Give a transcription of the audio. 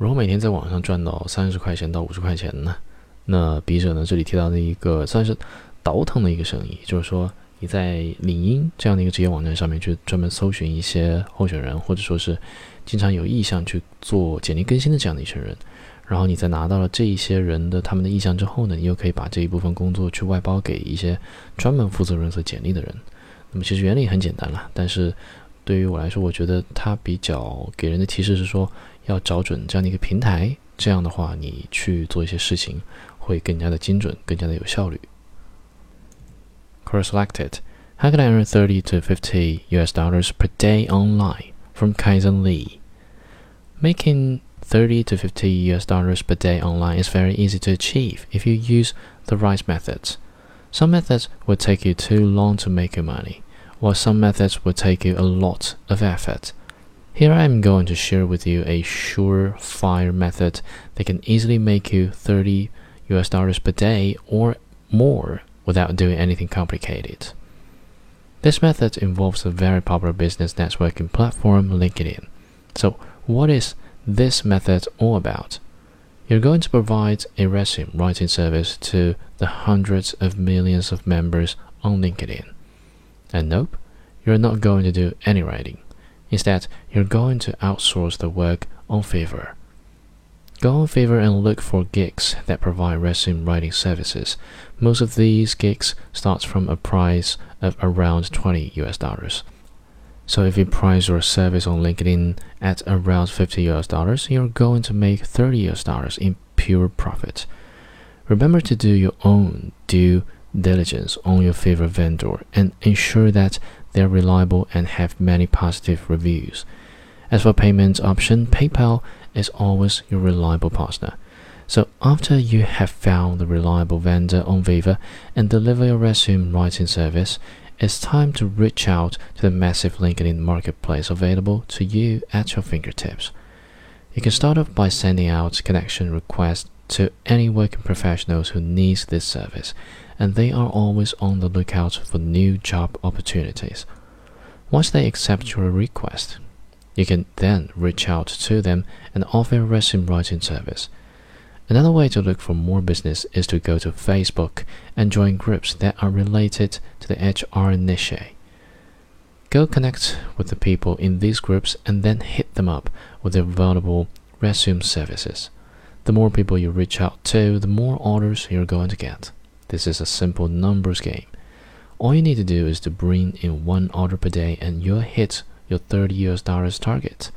如果每天在网上赚到三十块钱到五十块钱呢？那笔者呢这里提到的一个算是倒腾的一个生意，就是说你在领英这样的一个职业网站上面去专门搜寻一些候选人，或者说是经常有意向去做简历更新的这样的一群人，然后你在拿到了这一些人的他们的意向之后呢，你又可以把这一部分工作去外包给一些专门负责润色简历的人。那么其实原理很简单了，但是对于我来说，我觉得它比较给人的提示是说。要找准这样的一个平台，这样的话，你去做一些事情会更加的精准，更加的有效率。Course selected. How can I earn 30 to 50 US dollars per day online? From Kaizen Lee. Making 30 to 50 US dollars per day online is very easy to achieve if you use the right methods. Some methods will take you too long to make your money, while some methods will take you a lot of effort. Here I am going to share with you a surefire method that can easily make you 30 US dollars per day or more without doing anything complicated. This method involves a very popular business networking platform, LinkedIn. So, what is this method all about? You're going to provide a resume writing service to the hundreds of millions of members on LinkedIn. And nope, you're not going to do any writing. Instead, you're going to outsource the work on Fiverr. Go on Fiverr and look for gigs that provide resume writing services. Most of these gigs start from a price of around 20 US dollars. So if you price your service on LinkedIn at around 50 US dollars, you're going to make 30 US dollars in pure profit. Remember to do your own due diligence on your favorite vendor and ensure that they're reliable and have many positive reviews. As for payment option, PayPal is always your reliable partner. So after you have found the reliable vendor on Fiverr and deliver your resume writing service, it's time to reach out to the massive LinkedIn marketplace available to you at your fingertips. You can start off by sending out connection requests to any working professionals who needs this service and they are always on the lookout for new job opportunities. Once they accept your request, you can then reach out to them and offer a resume writing service. Another way to look for more business is to go to Facebook and join groups that are related to the HR niche. Go connect with the people in these groups and then hit them up with the available resume services. The more people you reach out to, the more orders you're going to get. This is a simple numbers game. All you need to do is to bring in one order per day and you'll hit your 30 US dollars target.